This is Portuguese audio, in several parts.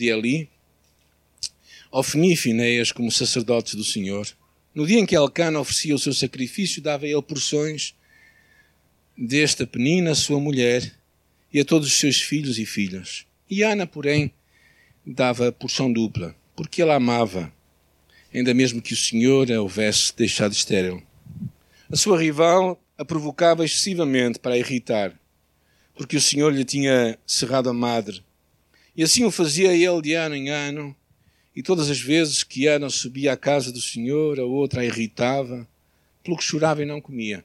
de Eli, Ofni e Finéias como sacerdotes do Senhor. No dia em que Elcana oferecia o seu sacrifício, dava ele porções desta penina, sua mulher, e a todos os seus filhos e filhas. E Ana, porém, dava porção dupla, porque ela amava, ainda mesmo que o Senhor a houvesse deixado estéril. A sua rival a provocava excessivamente para a irritar, porque o Senhor lhe tinha cerrado a madre. E assim o fazia ele de ano em ano, e todas as vezes que Ana subia à casa do Senhor, a outra a irritava, pelo que chorava e não comia.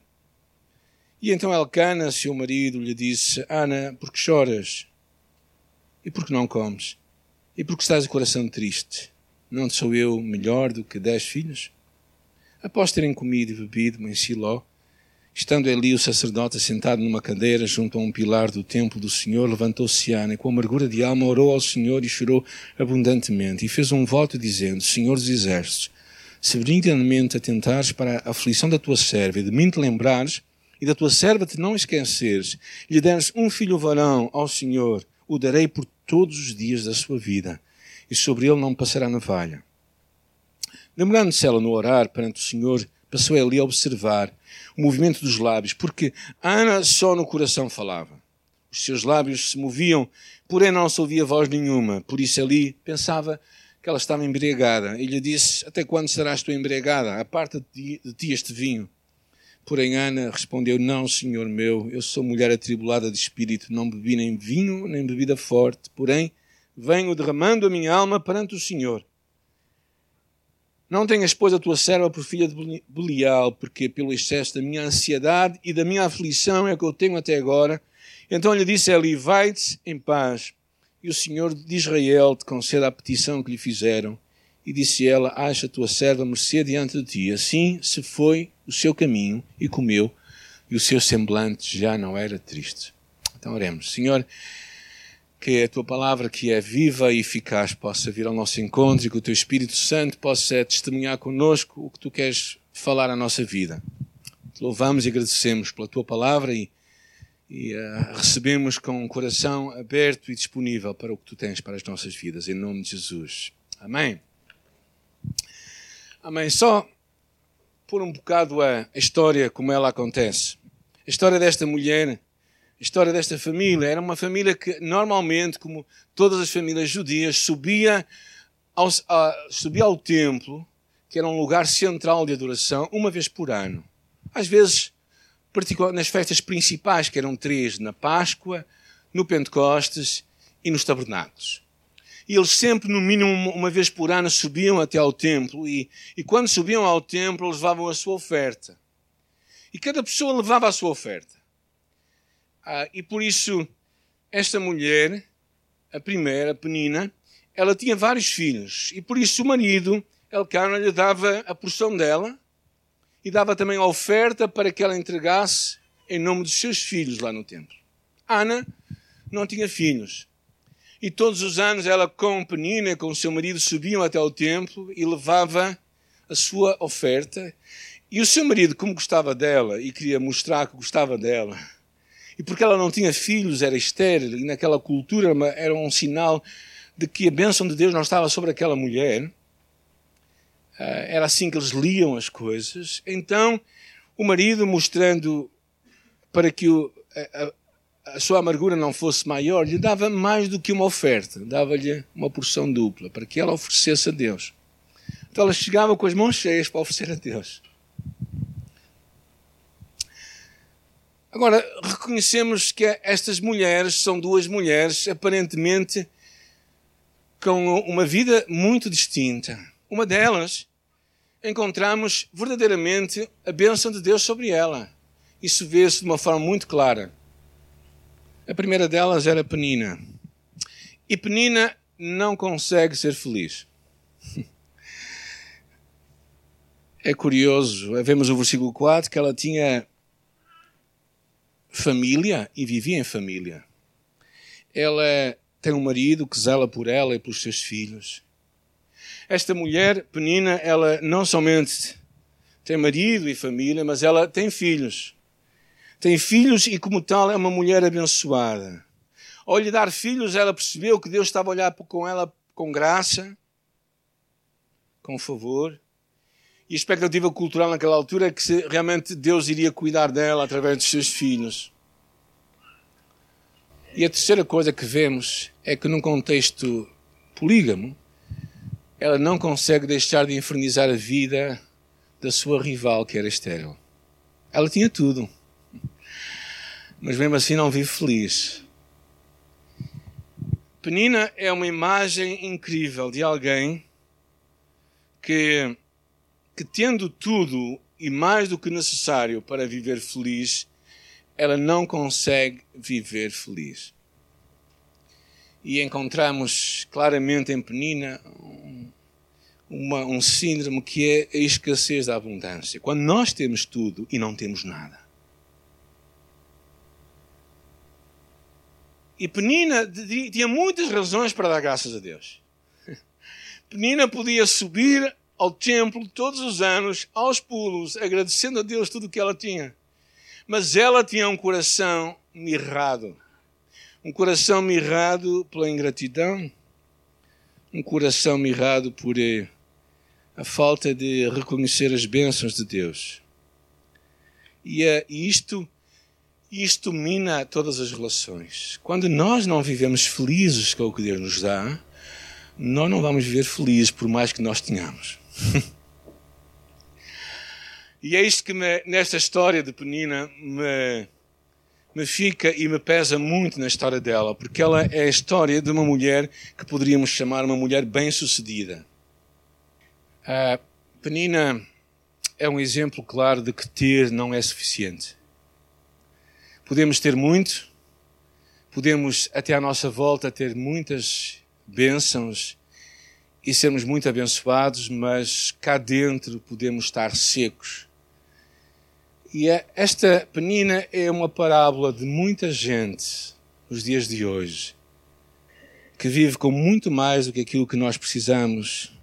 E então Elcana, seu marido, lhe disse: Ana, por que choras? E por que não comes? E por que estás de coração triste? Não sou eu melhor do que dez filhos? Após terem comido e bebido em Siló, Estando ali o sacerdote sentado numa cadeira junto a um pilar do templo do Senhor, levantou-se Ana e com amargura de alma orou ao Senhor e chorou abundantemente e fez um voto dizendo, Senhor dos exércitos, se benignamente atentares para a aflição da tua serva e de mim te lembrares e da tua serva te não esqueceres, lhe deres um filho varão ao Senhor, o darei por todos os dias da sua vida e sobre ele não passará navalha. Demorando-se ela no orar perante o Senhor, passou ali a observar o movimento dos lábios, porque Ana só no coração falava. Os seus lábios se moviam, porém não se ouvia voz nenhuma. Por isso ali pensava que ela estava embriagada. E lhe disse: Até quando serás tu embriagada? Aparta de ti este vinho. Porém, Ana respondeu: Não, senhor meu, eu sou mulher atribulada de espírito, não bebi nem vinho, nem bebida forte. Porém, venho derramando a minha alma perante o Senhor. Não tenhas, pois, a tua serva por filha de Belial, porque pelo excesso da minha ansiedade e da minha aflição é que eu tenho até agora. Então lhe disse Eli, vai-te em paz, e o Senhor de Israel te conceda a petição que lhe fizeram. E disse ela, acha a tua serva mercê diante de ti. Assim se foi o seu caminho e comeu, e o seu semblante já não era triste. Então oremos. Senhor, que a tua palavra, que é viva e eficaz, possa vir ao nosso encontro e que o teu Espírito Santo possa testemunhar conosco o que tu queres falar à nossa vida. Te louvamos e agradecemos pela tua palavra e, e uh, recebemos com um coração aberto e disponível para o que tu tens para as nossas vidas, em nome de Jesus. Amém. Amém. Só por um bocado a história como ela acontece. A história desta mulher a história desta família. Era uma família que, normalmente, como todas as famílias judias, subia ao, a, subia ao templo, que era um lugar central de adoração, uma vez por ano. Às vezes, nas festas principais, que eram três, na Páscoa, no Pentecostes e nos Tabernáculos. E eles sempre, no mínimo uma vez por ano, subiam até ao templo e, e quando subiam ao templo, levavam a sua oferta. E cada pessoa levava a sua oferta. Ah, e por isso, esta mulher, a primeira, a Penina, ela tinha vários filhos. E por isso o marido, Elcana, lhe dava a porção dela e dava também a oferta para que ela entregasse em nome dos seus filhos lá no templo. Ana não tinha filhos. E todos os anos ela com Penina, com o seu marido, subiam até ao templo e levava a sua oferta. E o seu marido, como gostava dela e queria mostrar que gostava dela, e porque ela não tinha filhos, era estéril, e naquela cultura era um sinal de que a bênção de Deus não estava sobre aquela mulher. Ah, era assim que eles liam as coisas. Então, o marido, mostrando para que o, a, a, sua amargura não fosse maior, lhe dava mais do que uma oferta, dava-lhe uma porção dupla, para que ela oferecesse a Deus. Então ela chegava com as mãos cheias para oferecer a Deus. Agora, reconhecemos que estas mulheres são duas mulheres aparentemente com uma vida muito distinta. Uma delas, encontramos verdadeiramente a bênção de Deus sobre ela. Isso vê-se de uma forma muito clara. A primeira delas era Penina. E Penina não consegue ser feliz. É curioso, vemos o versículo 4 que ela tinha família e vivia em família. Ela tem um marido que zela por ela e pelos seus filhos. Esta mulher, Penina, ela não somente tem marido e família, mas ela tem filhos. Tem filhos e, como tal, é uma mulher abençoada. Ao lhe dar filhos, ela percebeu que Deus estava a olhar com ela com graça, com favor. E a expectativa cultural naquela altura é que realmente Deus iria cuidar dela através dos seus filhos. E a terceira coisa que vemos é que num contexto polígamo, ela não consegue deixar de infernizar a vida da sua rival, que era estéril. Ela tinha tudo, mas mesmo assim não vive feliz. Penina é uma imagem incrível de alguém que, que tendo tudo e mais do que necessário para viver feliz, ela não consegue viver feliz. E encontramos claramente em Penina uma, um síndrome que é a escassez da abundância. Quando nós temos tudo e não temos nada. E Penina tinha muitas razões para dar graças a Deus. Penina podia subir ao templo todos os anos, aos pulos, agradecendo a Deus tudo o que ela tinha. Mas ela tinha um coração mirrado. Um coração mirrado pela ingratidão, um coração mirrado por eh, a falta de reconhecer as bênçãos de Deus. E uh, isto, isto mina todas as relações. Quando nós não vivemos felizes com o que Deus nos dá, nós não vamos viver felizes por mais que nós tenhamos. E é isto que me, nesta história de Penina me, me fica e me pesa muito na história dela, porque ela é a história de uma mulher que poderíamos chamar uma mulher bem-sucedida a Penina é um exemplo claro de que ter não é suficiente. Podemos ter muito, podemos até à nossa volta ter muitas bênçãos e sermos muito abençoados, mas cá dentro podemos estar secos. E é, esta penina é uma parábola de muita gente nos dias de hoje que vive com muito mais do que aquilo que nós precisamos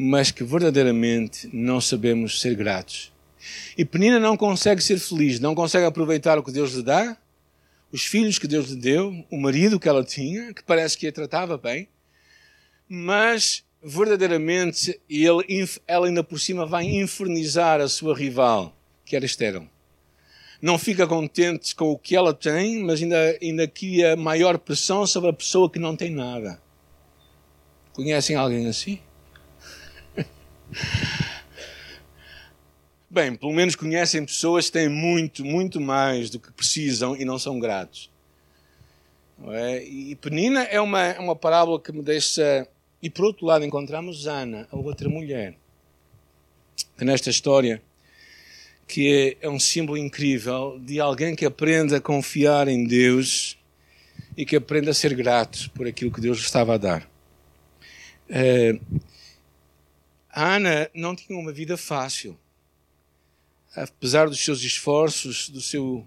mas que verdadeiramente não sabemos ser gratos. E Penina não consegue ser feliz, não consegue aproveitar o que Deus lhe dá, os filhos que Deus lhe deu, o marido que ela tinha, que parece que a tratava bem, mas verdadeiramente ele, ela ainda por cima vai infernizar a sua rival, que era estéril. Não fica contente com o que ela tem, mas ainda, ainda cria maior pressão sobre a pessoa que não tem nada. Conhecem alguém assim? Bem, pelo menos conhecem pessoas que têm muito, muito mais do que precisam e não são gratos. É? E Penina é uma, é uma parábola que me deixa. E por outro lado, encontramos Ana, a outra mulher, que nesta história, que é, é um símbolo incrível de alguém que aprende a confiar em Deus e que aprende a ser grato por aquilo que Deus estava a dar. É, a Ana não tinha uma vida fácil. Apesar dos seus esforços, do seu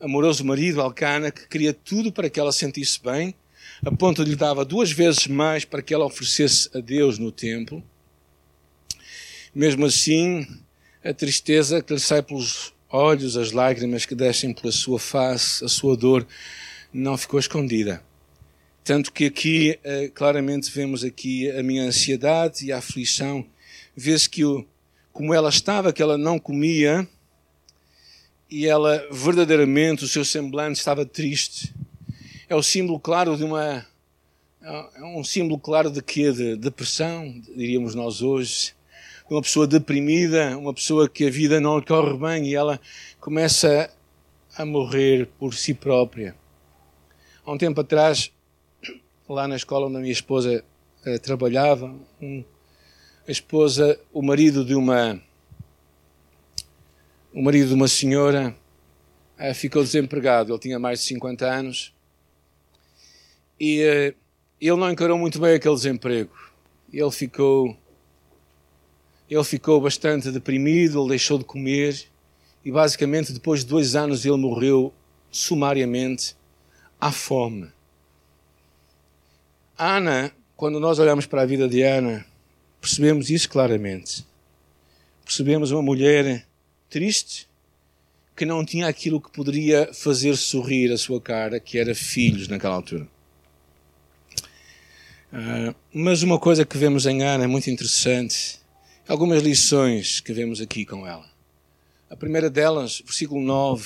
amoroso marido, Alcana, que queria tudo para que ela sentisse bem, a ponto de lhe dava duas vezes mais para que ela oferecesse a Deus no templo. Mesmo assim, a tristeza que lhe sai pelos olhos, as lágrimas que descem pela sua face, a sua dor, não ficou escondida. Tanto que aqui, eh, claramente vemos aqui a minha ansiedade e a aflição vê-se que como ela estava, que ela não comia, e ela verdadeiramente, o seu semblante estava triste. É o símbolo claro de uma. É um símbolo claro de quê? De depressão, diríamos nós hoje. De uma pessoa deprimida, uma pessoa que a vida não lhe corre bem e ela começa a morrer por si própria. Há um tempo atrás, lá na escola onde a minha esposa uh, trabalhava, um, a esposa, o marido de uma o marido de uma senhora uh, ficou desempregado. Ele tinha mais de 50 anos e uh, ele não encarou muito bem aquele desemprego. Ele ficou ele ficou bastante deprimido, ele deixou de comer e basicamente depois de dois anos ele morreu sumariamente à fome. Ana, quando nós olhamos para a vida de Ana, percebemos isso claramente. Percebemos uma mulher triste que não tinha aquilo que poderia fazer sorrir a sua cara, que era filhos naquela altura. Uh, mas uma coisa que vemos em Ana é muito interessante. Algumas lições que vemos aqui com ela. A primeira delas, versículo 9,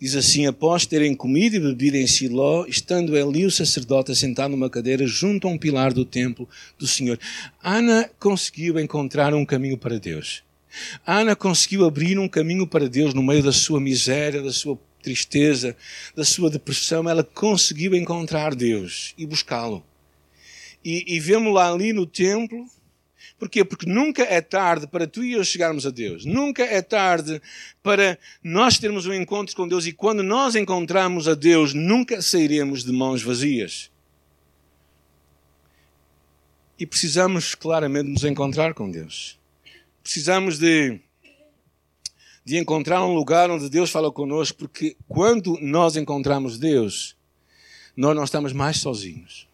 diz assim: Após terem comido e bebido em Siló, estando Eli o sacerdote sentado numa cadeira junto a um pilar do templo do Senhor, Ana conseguiu encontrar um caminho para Deus. Ana conseguiu abrir um caminho para Deus no meio da sua miséria, da sua tristeza, da sua depressão. Ela conseguiu encontrar Deus e buscá-lo. E, e vemos lá ali no templo. Porquê? Porque nunca é tarde para tu e eu chegarmos a Deus. Nunca é tarde para nós termos um encontro com Deus. E quando nós encontramos a Deus, nunca sairemos de mãos vazias. E precisamos claramente nos encontrar com Deus. Precisamos de, de encontrar um lugar onde Deus fala conosco, porque quando nós encontramos Deus, nós não estamos mais sozinhos.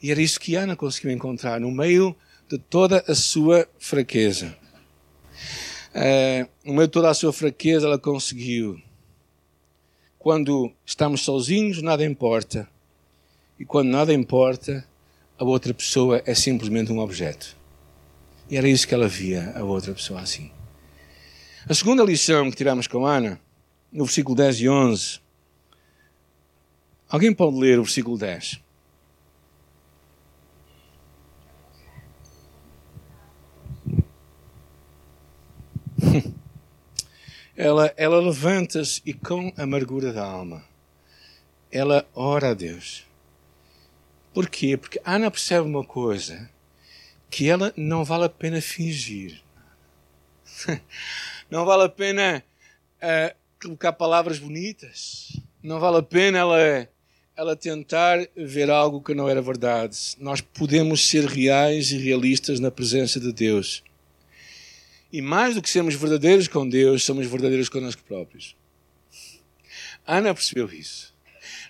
E era isso que Ana conseguiu encontrar no meio de toda a sua fraqueza. É, no meio de toda a sua fraqueza, ela conseguiu. Quando estamos sozinhos, nada importa. E quando nada importa, a outra pessoa é simplesmente um objeto. E era isso que ela via, a outra pessoa assim. A segunda lição que tiramos com Ana, no versículo 10 e 11. Alguém pode ler o versículo 10? ela, ela levanta-se e com amargura da alma, ela ora a Deus. Porquê? Porque Ana percebe uma coisa, que ela não vale a pena fingir. não vale a pena uh, colocar palavras bonitas. Não vale a pena ela, ela tentar ver algo que não era verdade. Nós podemos ser reais e realistas na presença de Deus. E mais do que sermos verdadeiros com Deus, somos verdadeiros connosco próprios. Ana percebeu isso.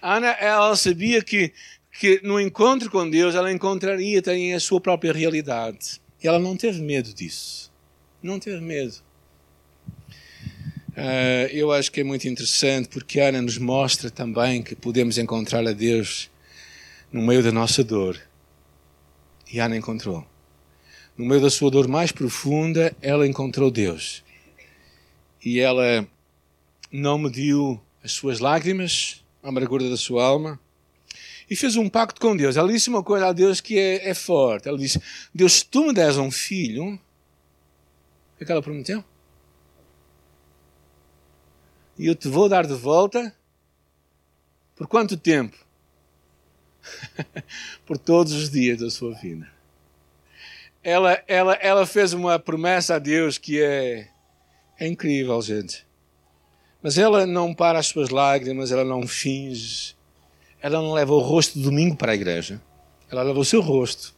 Ana, ela sabia que, que no encontro com Deus ela encontraria também a sua própria realidade. E ela não teve medo disso. Não teve medo. Uh, eu acho que é muito interessante porque Ana nos mostra também que podemos encontrar a Deus no meio da nossa dor. E Ana encontrou no meio da sua dor mais profunda, ela encontrou Deus. E ela não mediu as suas lágrimas, a amargura da sua alma, e fez um pacto com Deus. Ela disse uma coisa a Deus que é, é forte. Ela disse: Deus, se tu me des um filho, o que, é que ela prometeu? E eu te vou dar de volta por quanto tempo? por todos os dias da sua vida ela, ela, ela fez uma promessa a Deus que é, é incrível, gente. Mas ela não para as suas lágrimas, ela não finge, ela não leva o rosto domingo para a igreja, ela leva o seu rosto.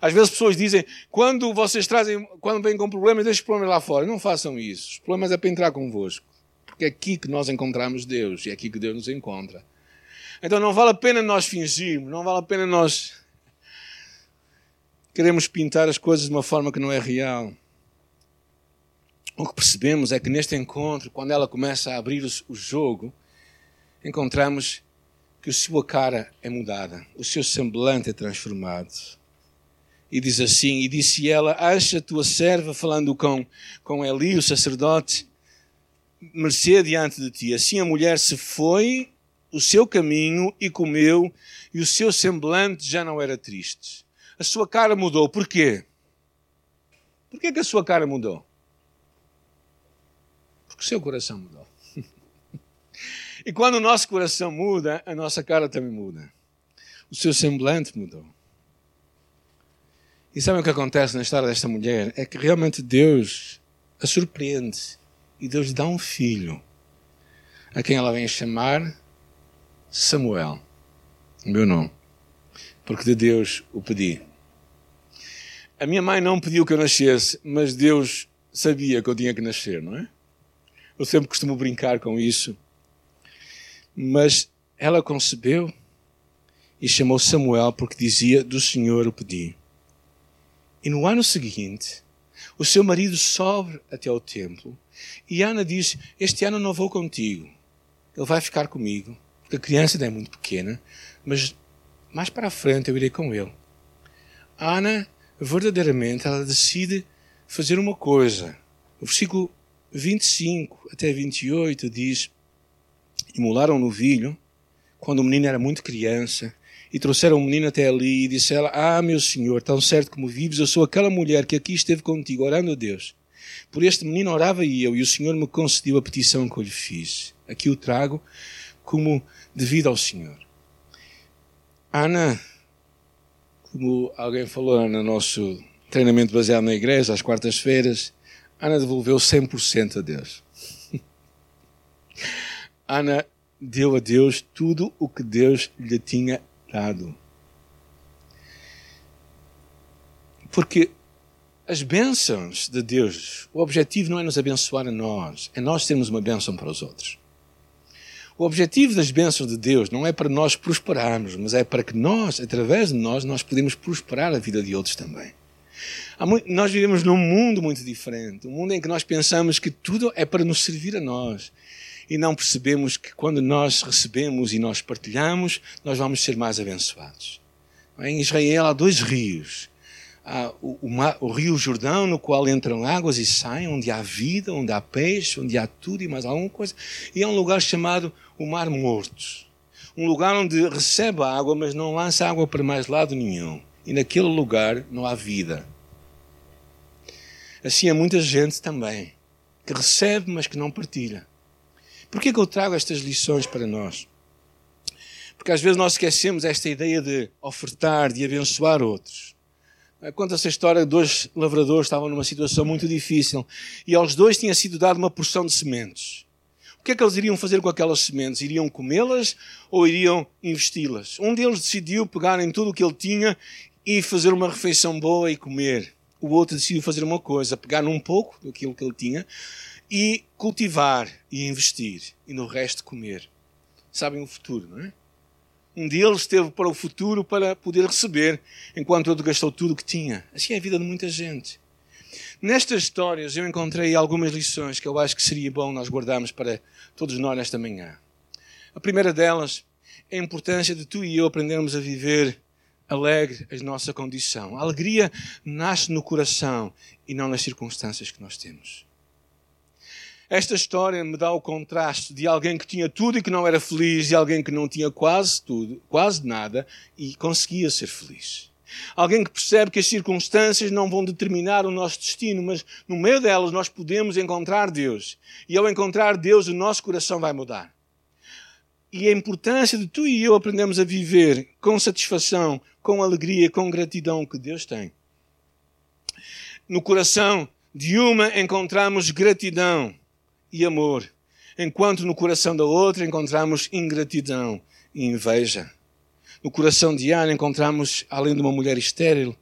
Às vezes pessoas dizem, quando vocês trazem, quando vêm com problemas, deixem os problemas lá fora. Não façam isso. Os problemas é para entrar convosco. Porque é aqui que nós encontramos Deus e é aqui que Deus nos encontra. Então não vale a pena nós fingirmos, não vale a pena nós queremos pintar as coisas de uma forma que não é real. O que percebemos é que neste encontro, quando ela começa a abrir o jogo, encontramos que a sua cara é mudada, o seu semblante é transformado. E diz assim: E disse ela: Acha a tua serva, falando com, com Eli, o sacerdote, mercê diante de ti. Assim a mulher se foi o seu caminho e comeu, e o seu semblante já não era triste a sua cara mudou. Por quê? Por que, que a sua cara mudou? Porque o seu coração mudou. e quando o nosso coração muda, a nossa cara também muda. O seu semblante mudou. E sabe o que acontece na história desta mulher? É que realmente Deus a surpreende. E Deus dá um filho, a quem ela vem chamar Samuel, meu nome porque de Deus o pedi. A minha mãe não pediu que eu nascesse, mas Deus sabia que eu tinha que nascer, não é? Eu sempre costumo brincar com isso. Mas ela concebeu e chamou Samuel porque dizia: Do Senhor o pedi. E no ano seguinte, o seu marido sobe até ao templo e Ana diz: Este ano não vou contigo, ele vai ficar comigo, porque a criança ainda é muito pequena, mas mais para a frente eu irei com ele. Ana, verdadeiramente, ela decide fazer uma coisa. O versículo 25 até 28 diz: Imolaram no novilho quando o menino era muito criança e trouxeram o menino até ali e disse ela: Ah, meu senhor, tão certo como vives, eu sou aquela mulher que aqui esteve contigo orando a Deus. Por este menino orava eu e o Senhor me concedeu a petição que eu lhe fiz. Aqui o trago como devido ao Senhor. Ana, como alguém falou no nosso treinamento baseado na igreja, às quartas-feiras, Ana devolveu 100% a Deus. Ana deu a Deus tudo o que Deus lhe tinha dado. Porque as bênçãos de Deus, o objetivo não é nos abençoar a nós, é nós termos uma bênção para os outros. O objetivo das bênçãos de Deus não é para nós prosperarmos, mas é para que nós, através de nós, nós podemos prosperar a vida de outros também. Muito, nós vivemos num mundo muito diferente, um mundo em que nós pensamos que tudo é para nos servir a nós e não percebemos que quando nós recebemos e nós partilhamos, nós vamos ser mais abençoados. Em Israel há dois rios. Há o, o, o, rio Jordão, no qual entram águas e saem, onde há vida, onde há peixe, onde há tudo e mais alguma coisa. E há um lugar chamado o Mar Morto. Um lugar onde recebe água, mas não lança água para mais lado nenhum. E naquele lugar não há vida. Assim há muita gente também que recebe, mas que não partilha. Por que, é que eu trago estas lições para nós? Porque às vezes nós esquecemos esta ideia de ofertar, de abençoar outros. Conta essa história dois lavradores estavam numa situação muito difícil e aos dois tinha sido dada uma porção de sementes. O que é que eles iriam fazer com aquelas sementes? Iriam comê-las ou iriam investi-las? Um deles decidiu pegar em tudo o que ele tinha e fazer uma refeição boa e comer. O outro decidiu fazer uma coisa, pegar num pouco daquilo que ele tinha, e cultivar e investir e no resto comer. Sabem o futuro, não é? Um deles teve para o futuro para poder receber, enquanto outro gastou tudo o que tinha. Assim é a vida de muita gente. Nestas histórias eu encontrei algumas lições que eu acho que seria bom nós guardarmos para todos nós nesta manhã. A primeira delas é a importância de tu e eu aprendermos a viver alegre a nossa condição. A alegria nasce no coração e não nas circunstâncias que nós temos. Esta história me dá o contraste de alguém que tinha tudo e que não era feliz, e alguém que não tinha quase tudo, quase nada, e conseguia ser feliz. Alguém que percebe que as circunstâncias não vão determinar o nosso destino, mas no meio delas nós podemos encontrar Deus. E ao encontrar Deus, o nosso coração vai mudar. E a importância de tu e eu aprendermos a viver com satisfação, com alegria, com gratidão que Deus tem. No coração de uma encontramos gratidão e amor, enquanto no coração da outra encontramos ingratidão e inveja. No coração de Ana encontramos, além de uma mulher estéril,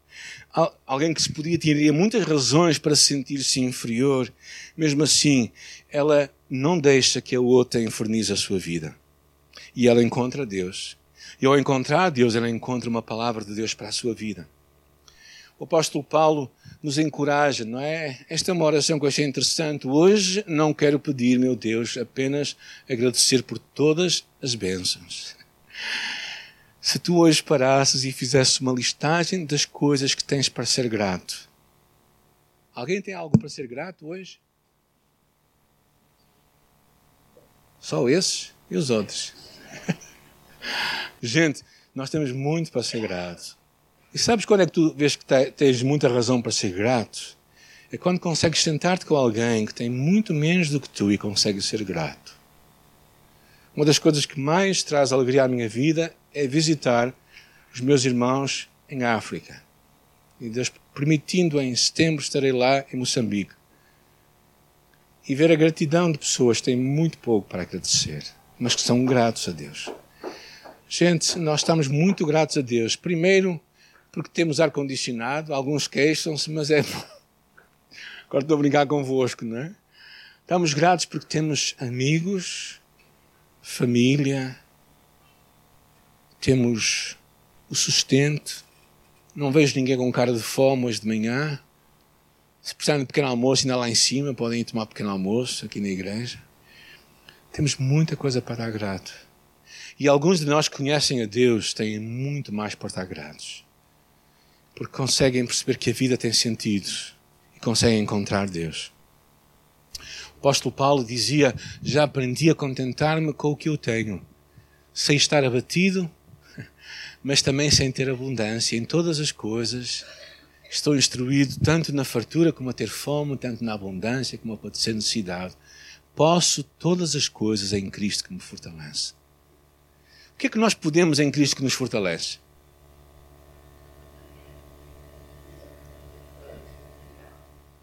alguém que se podia teria muitas razões para sentir-se inferior. Mesmo assim, ela não deixa que a outra infernize a sua vida. E ela encontra Deus. E ao encontrar Deus, ela encontra uma palavra de Deus para a sua vida. O apóstolo Paulo nos encoraja, não é? Esta é uma oração que eu achei interessante. Hoje não quero pedir, meu Deus, apenas agradecer por todas as bênçãos. Se tu hoje parasses e fizesses uma listagem das coisas que tens para ser grato. Alguém tem algo para ser grato hoje? Só esses e os outros. Gente, nós temos muito para ser gratos. E sabes quando é que tu vês que tens muita razão para ser grato? É quando consegues sentar-te com alguém que tem muito menos do que tu e consegue ser grato. Uma das coisas que mais traz alegria à minha vida é visitar os meus irmãos em África. E Deus permitindo, em setembro estarei lá em Moçambique. E ver a gratidão de pessoas que têm muito pouco para agradecer, mas que são gratos a Deus. Gente, nós estamos muito gratos a Deus. Primeiro, porque temos ar-condicionado. Alguns queixam-se, mas é. Agora estou a brincar convosco, não é? Estamos gratos porque temos amigos, família, temos o sustento. Não vejo ninguém com cara de fome hoje de manhã. Se precisarem de pequeno almoço, ainda lá em cima, podem ir tomar pequeno almoço aqui na igreja. Temos muita coisa para dar grato. E alguns de nós que conhecem a Deus têm muito mais por estar gratos. Porque conseguem perceber que a vida tem sentido e conseguem encontrar Deus. O apóstolo Paulo dizia: Já aprendi a contentar-me com o que eu tenho, sem estar abatido, mas também sem ter abundância em todas as coisas. Estou instruído tanto na fartura como a ter fome, tanto na abundância como a padecer necessidade. Posso todas as coisas em Cristo que me fortalece. O que é que nós podemos em Cristo que nos fortalece?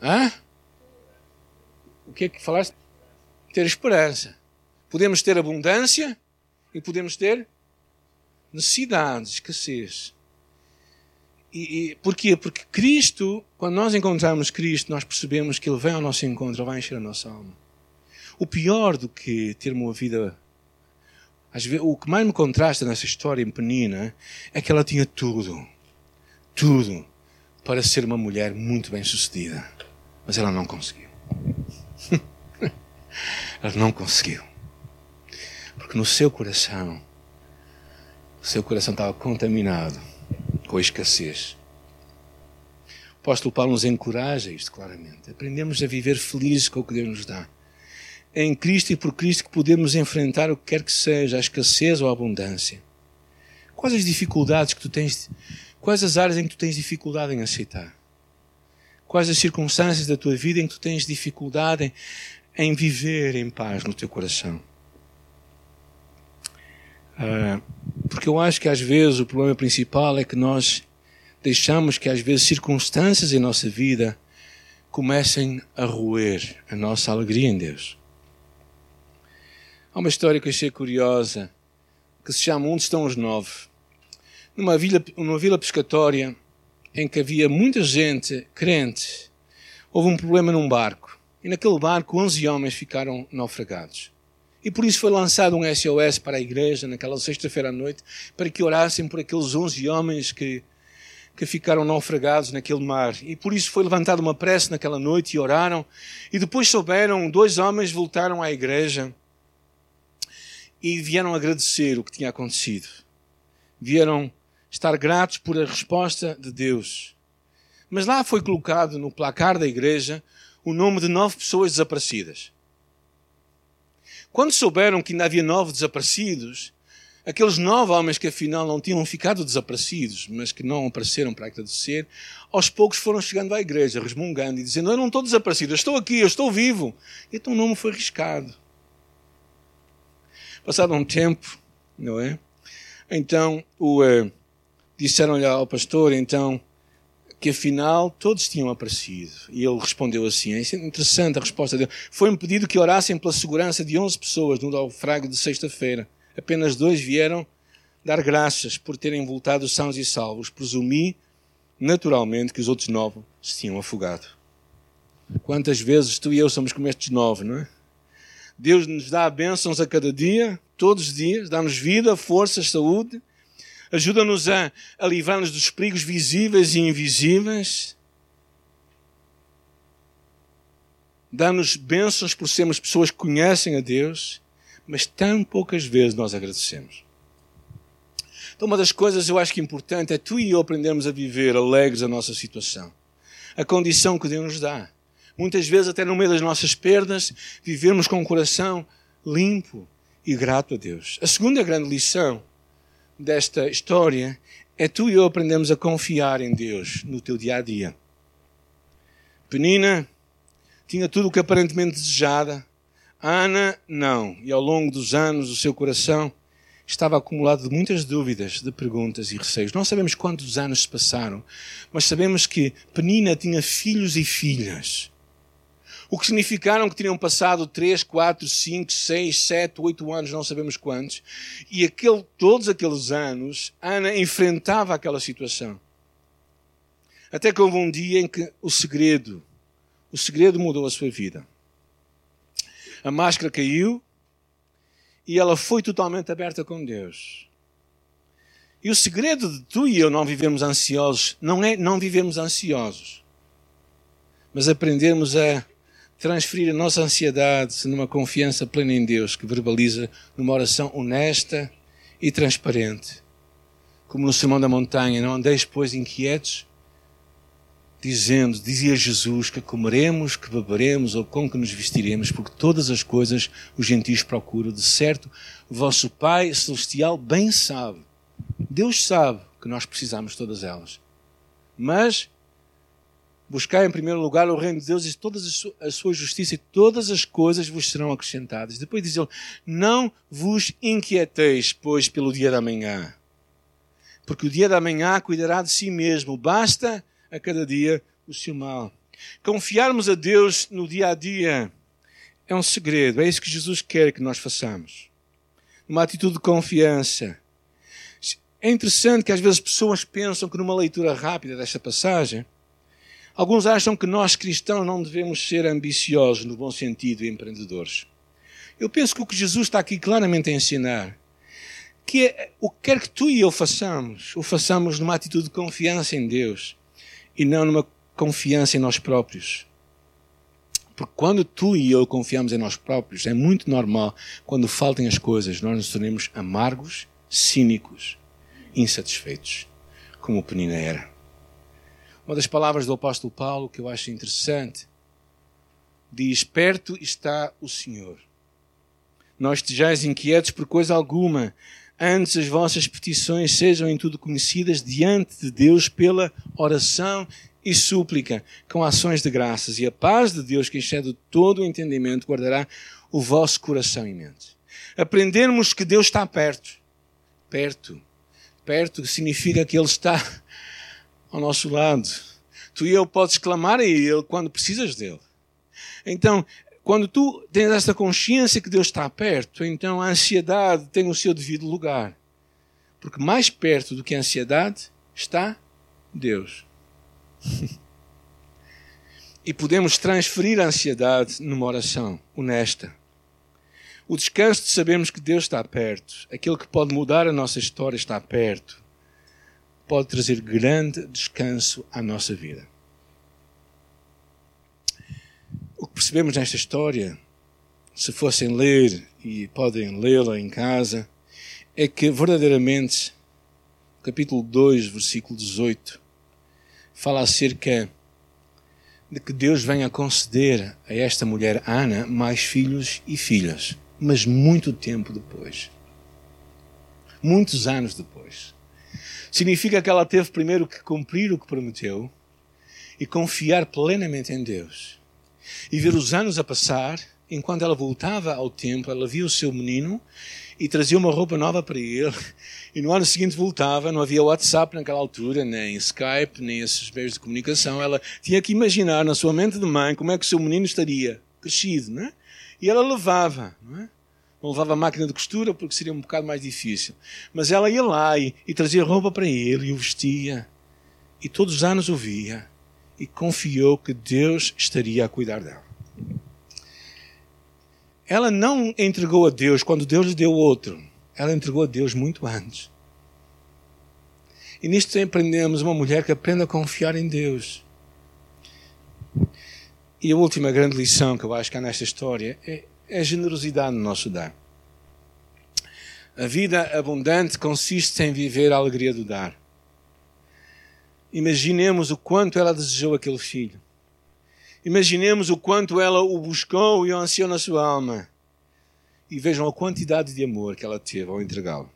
Hã? O que é que falaste? Ter esperança. Podemos ter abundância e podemos ter necessidade, escassez. E, e porquê? Porque Cristo, quando nós encontramos Cristo, nós percebemos que Ele vem ao nosso encontro, Ele vai encher a nossa alma. O pior do que ter uma vida. Vezes, o que mais me contrasta nessa história em Penina é que ela tinha tudo. Tudo para ser uma mulher muito bem sucedida. Mas ela não conseguiu. ela não conseguiu. Porque no seu coração, o seu coração estava contaminado com a escassez. O apóstolo Paulo nos encoraja isto claramente. Aprendemos a viver felizes com o que Deus nos dá. É em Cristo e por Cristo que podemos enfrentar o que quer que seja, a escassez ou a abundância. Quais as dificuldades que tu tens, quais as áreas em que tu tens dificuldade em aceitar? Quais as circunstâncias da tua vida em que tu tens dificuldade em, em viver em paz no teu coração? Uh, porque eu acho que às vezes o problema principal é que nós deixamos que às vezes circunstâncias em nossa vida comecem a roer a nossa alegria em Deus. Há uma história que eu achei curiosa que se chama Onde Estão os Nove. Numa vila, numa vila pescatória em que havia muita gente crente, houve um problema num barco. E naquele barco, 11 homens ficaram naufragados. E por isso foi lançado um SOS para a igreja naquela sexta-feira à noite, para que orassem por aqueles 11 homens que, que ficaram naufragados naquele mar. E por isso foi levantada uma prece naquela noite e oraram. E depois souberam, dois homens voltaram à igreja e vieram agradecer o que tinha acontecido. Vieram estar gratos por a resposta de Deus. Mas lá foi colocado no placar da igreja o nome de nove pessoas desaparecidas. Quando souberam que ainda havia nove desaparecidos, aqueles nove homens que afinal não tinham ficado desaparecidos, mas que não apareceram para agradecer, aos poucos foram chegando à igreja, resmungando e dizendo: Eu não estou desaparecido, eu estou aqui, eu estou vivo. Então o nome foi riscado. Passado um tempo, não é? Então o. Uh, disseram-lhe ao pastor, então, que afinal todos tinham aparecido. E ele respondeu assim: é interessante a resposta dele. Foi-me pedido que orassem pela segurança de 11 pessoas no naufrágio de sexta-feira. Apenas dois vieram dar graças por terem voltado sãos e salvos. Presumi, naturalmente, que os outros nove se tinham afogado. Quantas vezes tu e eu somos como estes nove, não é? Deus nos dá bênçãos a cada dia, todos os dias, dá-nos vida, força, saúde, Ajuda-nos a, a livrar-nos dos perigos visíveis e invisíveis. Dá-nos bênçãos por sermos pessoas que conhecem a Deus, mas tão poucas vezes nós agradecemos. Então, uma das coisas eu acho que é importante é tu e eu aprendermos a viver alegres a nossa situação, a condição que Deus nos dá. Muitas vezes, até no meio das nossas perdas, vivermos com o coração limpo e grato a Deus. A segunda grande lição desta história é tu e eu aprendemos a confiar em Deus no teu dia a dia. Penina tinha tudo o que aparentemente desejada. Ana, não. E ao longo dos anos, o seu coração estava acumulado de muitas dúvidas, de perguntas e receios. Não sabemos quantos anos se passaram, mas sabemos que Penina tinha filhos e filhas o que significaram que teriam passado 3, 4, 5, 6, 7, 8 anos, não sabemos quantos, e aquele, todos aqueles anos, Ana enfrentava aquela situação. Até que houve um dia em que o segredo, o segredo mudou a sua vida. A máscara caiu e ela foi totalmente aberta com Deus. E o segredo de tu e eu não vivemos ansiosos não é não vivemos ansiosos, mas aprendermos a transferir a nossa ansiedade numa confiança plena em Deus, que verbaliza numa oração honesta e transparente. Como no Sermão da Montanha, não andeis, pois, inquietos, dizendo, dizia Jesus, que comeremos, que beberemos ou com que nos vestiremos, porque todas as coisas os gentios procuram. De certo, vosso Pai Celestial bem sabe, Deus sabe que nós precisamos de todas elas. Mas buscai em primeiro lugar o reino de Deus e toda a sua justiça e todas as coisas vos serão acrescentadas. Depois diz ele, não vos inquieteis, pois, pelo dia da manhã. Porque o dia da manhã cuidará de si mesmo. Basta a cada dia o seu mal. Confiarmos a Deus no dia a dia é um segredo. É isso que Jesus quer que nós façamos. Uma atitude de confiança. É interessante que às vezes pessoas pensam que numa leitura rápida desta passagem, alguns acham que nós cristãos não devemos ser ambiciosos no bom sentido e empreendedores. Eu penso que o que Jesus está aqui claramente a ensinar que é, o que quer que tu e eu façamos, o façamos numa atitude de confiança em Deus e não numa confiança em nós próprios. Porque quando tu e eu confiamos em nós próprios, é muito normal, quando faltem as coisas, nós nos tornemos amargos, cínicos, insatisfeitos, como o Penina era. Uma das palavras do apóstolo Paulo que eu acho interessante diz: Perto está o Senhor. Não estejais inquietos por coisa alguma, antes as vossas petições sejam em tudo conhecidas diante de Deus pela oração e súplica, com ações de graças, e a paz de Deus, que excede todo o entendimento, guardará o vosso coração e mente. Aprendermos que Deus está perto. Perto. Perto significa que Ele está ao nosso lado. Tu e eu podes clamar a Ele quando precisas dele. Então, quando tu tens essa consciência que Deus está perto, então a ansiedade tem o seu devido lugar. Porque mais perto do que a ansiedade está Deus. e podemos transferir a ansiedade numa oração honesta. O descanso de sabermos que Deus está perto, aquele que pode mudar a nossa história está perto, pode trazer grande descanso à nossa vida. O que percebemos nesta história, se fossem ler e podem lê-la em casa, é que verdadeiramente, capítulo 2, versículo 18, fala acerca de que Deus venha conceder a esta mulher Ana mais filhos e filhas, mas muito tempo depois. Muitos anos depois. Significa que ela teve primeiro que cumprir o que prometeu e confiar plenamente em Deus e ver os anos a passar, enquanto ela voltava ao templo, ela via o seu menino e trazia uma roupa nova para ele. E no ano seguinte voltava, não havia WhatsApp naquela altura, nem Skype, nem esses meios de comunicação. Ela tinha que imaginar na sua mente de mãe como é que o seu menino estaria crescido, não é? E ela levava, não é? Não levava a máquina de costura porque seria um bocado mais difícil. Mas ela ia lá e, e trazia roupa para ele e o vestia. E todos os anos o via e confiou que Deus estaria a cuidar dela. Ela não entregou a Deus quando Deus lhe deu outro. Ela entregou a Deus muito antes. E nisto aprendemos uma mulher que aprende a confiar em Deus. E a última grande lição que eu acho que há nesta história é, é generosidade no nosso dar. A vida abundante consiste em viver a alegria do dar. Imaginemos o quanto ela desejou aquele filho. Imaginemos o quanto ela o buscou e o ansiou na sua alma. E vejam a quantidade de amor que ela teve ao entregá-lo.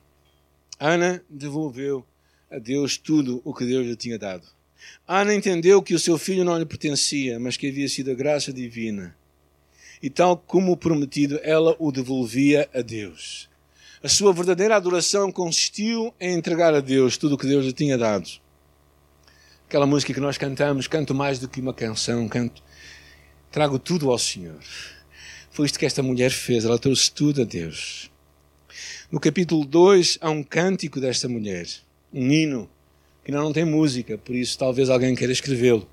Ana devolveu a Deus tudo o que Deus lhe tinha dado. Ana entendeu que o seu filho não lhe pertencia, mas que havia sido a graça divina. E tal como prometido, ela o devolvia a Deus. A sua verdadeira adoração consistiu em entregar a Deus tudo o que Deus lhe tinha dado aquela música que nós cantamos, canto mais do que uma canção, canto, trago tudo ao Senhor. Foi isto que esta mulher fez, ela trouxe tudo a Deus. No capítulo 2 há um cântico desta mulher, um hino, que não tem música, por isso talvez alguém queira escrevê-lo,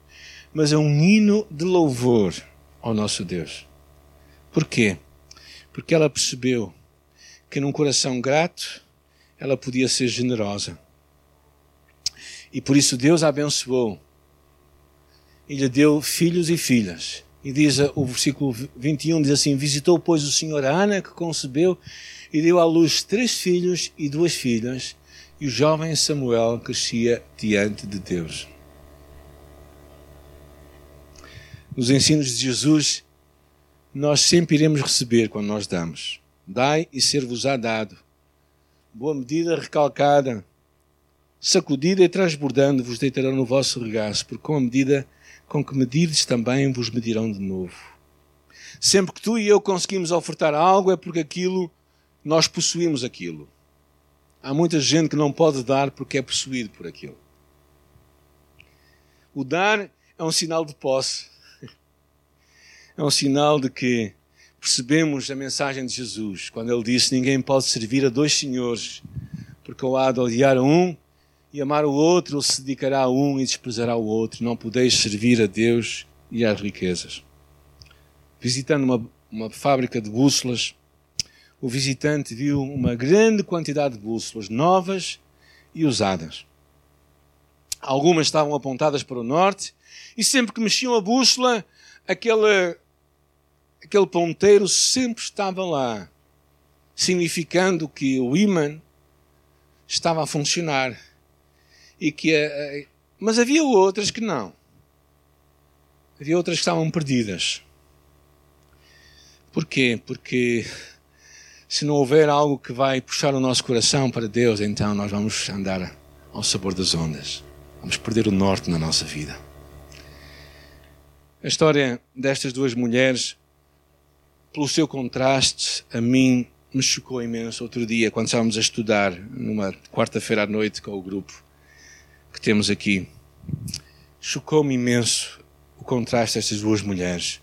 mas é um hino de louvor ao nosso Deus. Porquê? Porque ela percebeu que num coração grato ela podia ser generosa e por isso Deus a abençoou. E lhe deu filhos e filhas. E diz o versículo 21, diz assim, visitou, pois, o Senhor a Ana, que concebeu, e deu à luz três filhos e duas filhas, e o jovem Samuel crescia diante de Deus. Nos ensinos de Jesus, nós sempre iremos receber quando nós damos. Dai e ser-vos-á dado. Boa medida recalcada, sacudida e transbordando vos deitarão no vosso regaço, porque com a medida com que medirdes também vos medirão de novo. Sempre que tu e eu conseguimos ofertar algo é porque aquilo, nós possuímos aquilo. Há muita gente que não pode dar porque é possuído por aquilo. O dar é um sinal de posse. É um sinal de que percebemos a mensagem de Jesus, quando ele disse: Ninguém pode servir a dois senhores, porque ou há de odiar um e amar o outro, ou se dedicará a um e desprezará o outro. Não podeis servir a Deus e às riquezas. Visitando uma, uma fábrica de bússolas, o visitante viu uma grande quantidade de bússolas novas e usadas. Algumas estavam apontadas para o norte e sempre que mexiam a bússola, aquele, aquele ponteiro sempre estava lá, significando que o imã estava a funcionar e que eh, mas havia outras que não. Havia outras que estavam perdidas. Porquê? Porque se não houver algo que vai puxar o nosso coração para Deus, então nós vamos andar ao sabor das ondas. Vamos perder o norte na nossa vida. A história destas duas mulheres, pelo seu contraste, a mim me chocou imenso outro dia, quando estávamos a estudar, numa quarta-feira à noite com o grupo que temos aqui. Chocou-me imenso o contraste destas duas mulheres,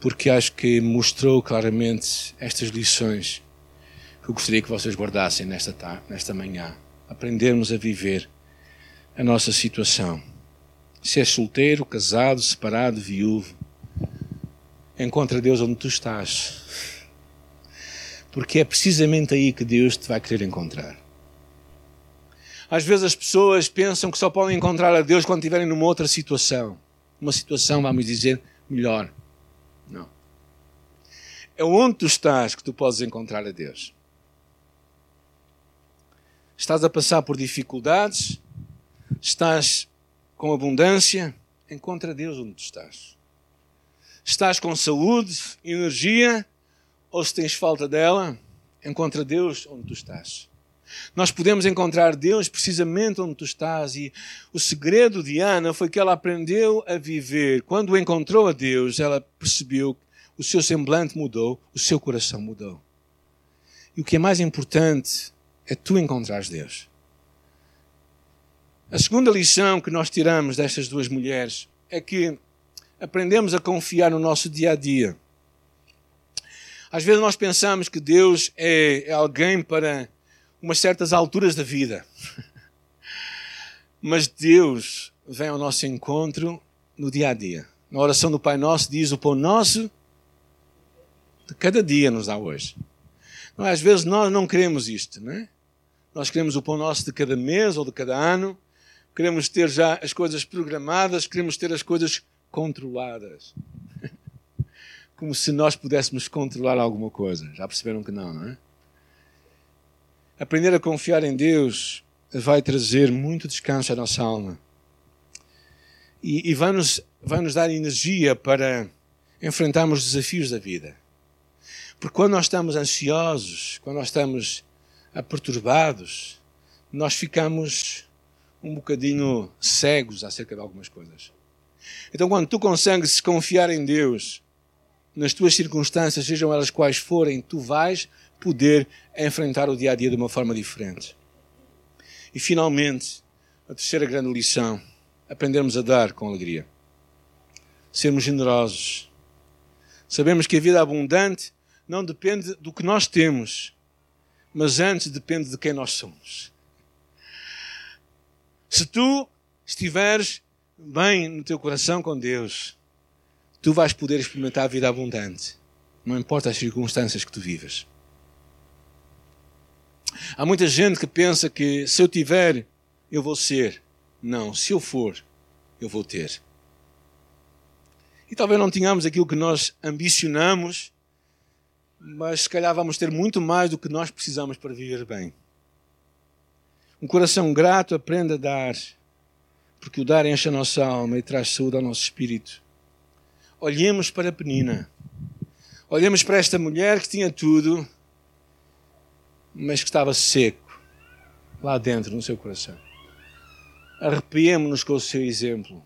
porque acho que mostrou claramente estas lições que eu gostaria que vocês guardassem nesta, tarde, nesta manhã. Aprendermos a viver a nossa situação. Se és solteiro, casado, separado, viúvo, encontra Deus onde tu estás. Porque é precisamente aí que Deus te vai querer encontrar. Às vezes as pessoas pensam que só podem encontrar a Deus quando estiverem numa outra situação. Uma situação, vamos dizer, melhor. Não. É onde tu estás que tu podes encontrar a Deus. Estás a passar por dificuldades, estás com abundância, encontra Deus onde tu estás. Estás com saúde, energia, ou se tens falta dela, encontra Deus onde tu estás. Nós podemos encontrar Deus precisamente onde tu estás. E o segredo de Ana foi que ela aprendeu a viver. Quando encontrou a Deus, ela percebeu que o seu semblante mudou, o seu coração mudou. E o que é mais importante é tu encontrares Deus. A segunda lição que nós tiramos destas duas mulheres é que aprendemos a confiar no nosso dia a dia. Às vezes nós pensamos que Deus é alguém para umas certas alturas da vida. Mas Deus vem ao nosso encontro no dia a dia. Na oração do Pai Nosso diz: O pão nosso de cada dia nos dá hoje. Não, é? às vezes nós não queremos isto, não é? Nós queremos o pão nosso de cada mês ou de cada ano. Queremos ter já as coisas programadas, queremos ter as coisas controladas. Como se nós pudéssemos controlar alguma coisa. Já perceberam que não, não é? Aprender a confiar em Deus vai trazer muito descanso à nossa alma. E, e vai, nos, vai nos dar energia para enfrentarmos os desafios da vida. Porque quando nós estamos ansiosos, quando nós estamos perturbados, nós ficamos um bocadinho cegos acerca de algumas coisas. Então, quando tu consegues confiar em Deus, nas tuas circunstâncias, sejam elas quais forem, tu vais poder enfrentar o dia a dia de uma forma diferente. E finalmente, a terceira grande lição: aprendermos a dar com alegria. Sermos generosos. Sabemos que a vida abundante não depende do que nós temos, mas antes depende de quem nós somos. Se tu estiveres bem no teu coração com Deus, tu vais poder experimentar a vida abundante. Não importa as circunstâncias que tu vivas. Há muita gente que pensa que se eu tiver, eu vou ser. Não, se eu for, eu vou ter. E talvez não tenhamos aquilo que nós ambicionamos, mas se calhar vamos ter muito mais do que nós precisamos para viver bem. Um coração grato aprende a dar, porque o dar enche a nossa alma e traz saúde ao nosso espírito. Olhemos para a Penina. Olhemos para esta mulher que tinha tudo, mas que estava seco lá dentro no seu coração. Arrepiemos-nos com o seu exemplo.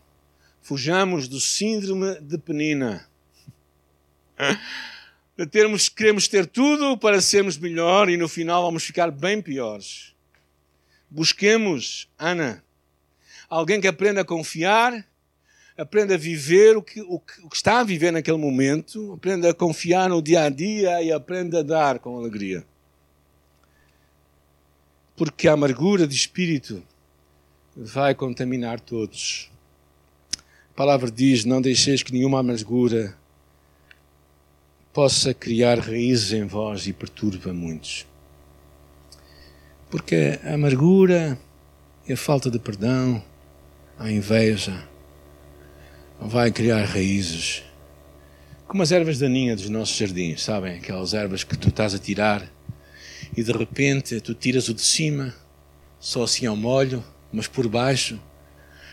Fujamos do síndrome de Penina. De termos, queremos ter tudo para sermos melhor e no final vamos ficar bem piores. Busquemos Ana, alguém que aprenda a confiar, aprenda a viver o que, o que, está a viver naquele momento, aprenda a confiar no dia a dia e aprenda a dar com alegria. Porque a amargura de espírito vai contaminar todos. A palavra diz: Não deixeis que nenhuma amargura possa criar raízes em vós e perturba muitos. Porque a amargura e a falta de perdão, a inveja, vai criar raízes. Como as ervas daninhas dos nossos jardins, sabem? Aquelas ervas que tu estás a tirar e de repente tu tiras o de cima, só assim ao molho, mas por baixo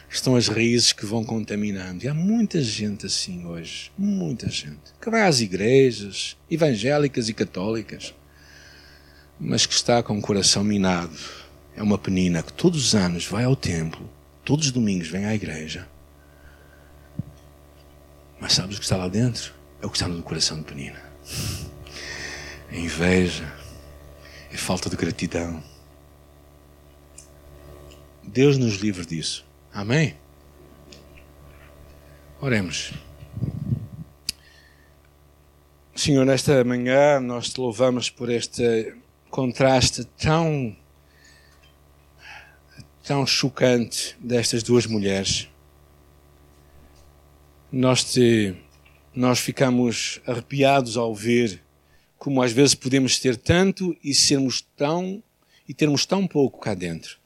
estão as raízes que vão contaminando. E há muita gente assim hoje, muita gente, que vai às igrejas evangélicas e católicas, mas que está com o coração minado. É uma penina que todos os anos vai ao templo, todos os domingos vem à igreja. Mas sabes o que está lá dentro? É o que está no coração de penina. É inveja, é falta de gratidão. Deus nos livre disso. Amém? Oremos. Senhor, nesta manhã nós te louvamos por este contraste tão tão chocante destas duas mulheres. Nós te nós ficamos arrepiados ao ver como às vezes podemos ter tanto e sermos tão e termos tão pouco cá dentro.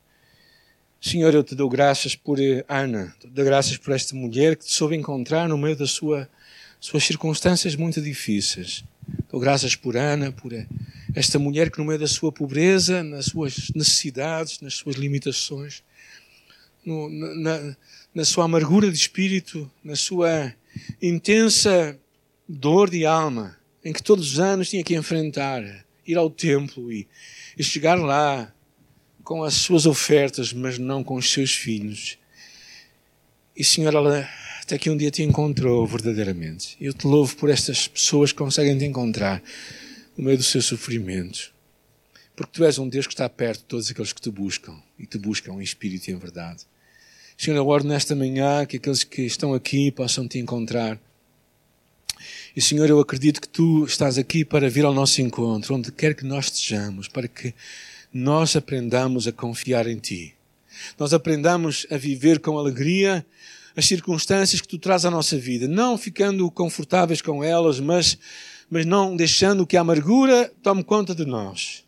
Senhor, eu te dou graças por eh, Ana, te dou graças por esta mulher que te soube encontrar no meio das sua, suas circunstâncias muito difíceis. Dou graças por Ana, por esta mulher que no meio da sua pobreza, nas suas necessidades, nas suas limitações, no, na, na sua amargura de espírito, na sua intensa dor de alma, em que todos os anos tinha que enfrentar, ir ao templo e, e chegar lá, com as suas ofertas, mas não com os seus filhos. E, Senhor, ela até que um dia te encontrou verdadeiramente. Eu te louvo por estas pessoas que conseguem te encontrar no meio do seu sofrimento. Porque tu és um Deus que está perto de todos aqueles que te buscam e te buscam em espírito e em verdade. Senhor, eu oro nesta manhã que aqueles que estão aqui possam te encontrar. E Senhor, eu acredito que tu estás aqui para vir ao nosso encontro, onde quer que nós estejamos, para que nós aprendamos a confiar em Ti. Nós aprendamos a viver com alegria as circunstâncias que Tu traz à nossa vida, não ficando confortáveis com elas, mas, mas não deixando que a amargura tome conta de nós.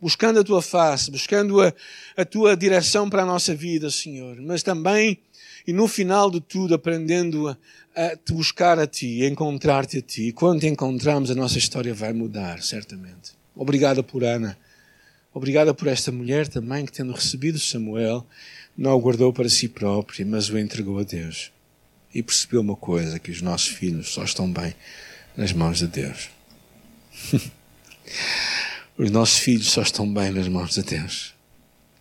Buscando a Tua face, buscando a, a Tua direção para a nossa vida, Senhor. Mas também, e no final de tudo, aprendendo a, a te buscar a Ti, a encontrar-te a Ti. Quando te encontramos, a nossa história vai mudar, certamente. Obrigada por Ana. Obrigada por esta mulher também que, tendo recebido Samuel, não o guardou para si própria, mas o entregou a Deus. E percebeu uma coisa: que os nossos filhos só estão bem nas mãos de Deus. os nossos filhos só estão bem nas mãos de Deus.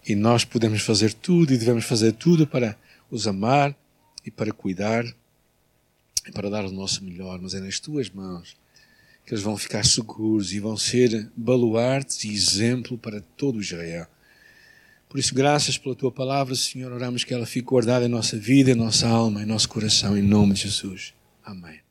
E nós podemos fazer tudo e devemos fazer tudo para os amar e para cuidar e para dar o nosso melhor, mas é nas tuas mãos que eles vão ficar seguros e vão ser baluartes e exemplo para todo Israel. Por isso, graças pela tua palavra, Senhor, oramos que ela fique guardada em nossa vida, em nossa alma, em nosso coração, em nome de Jesus. Amém.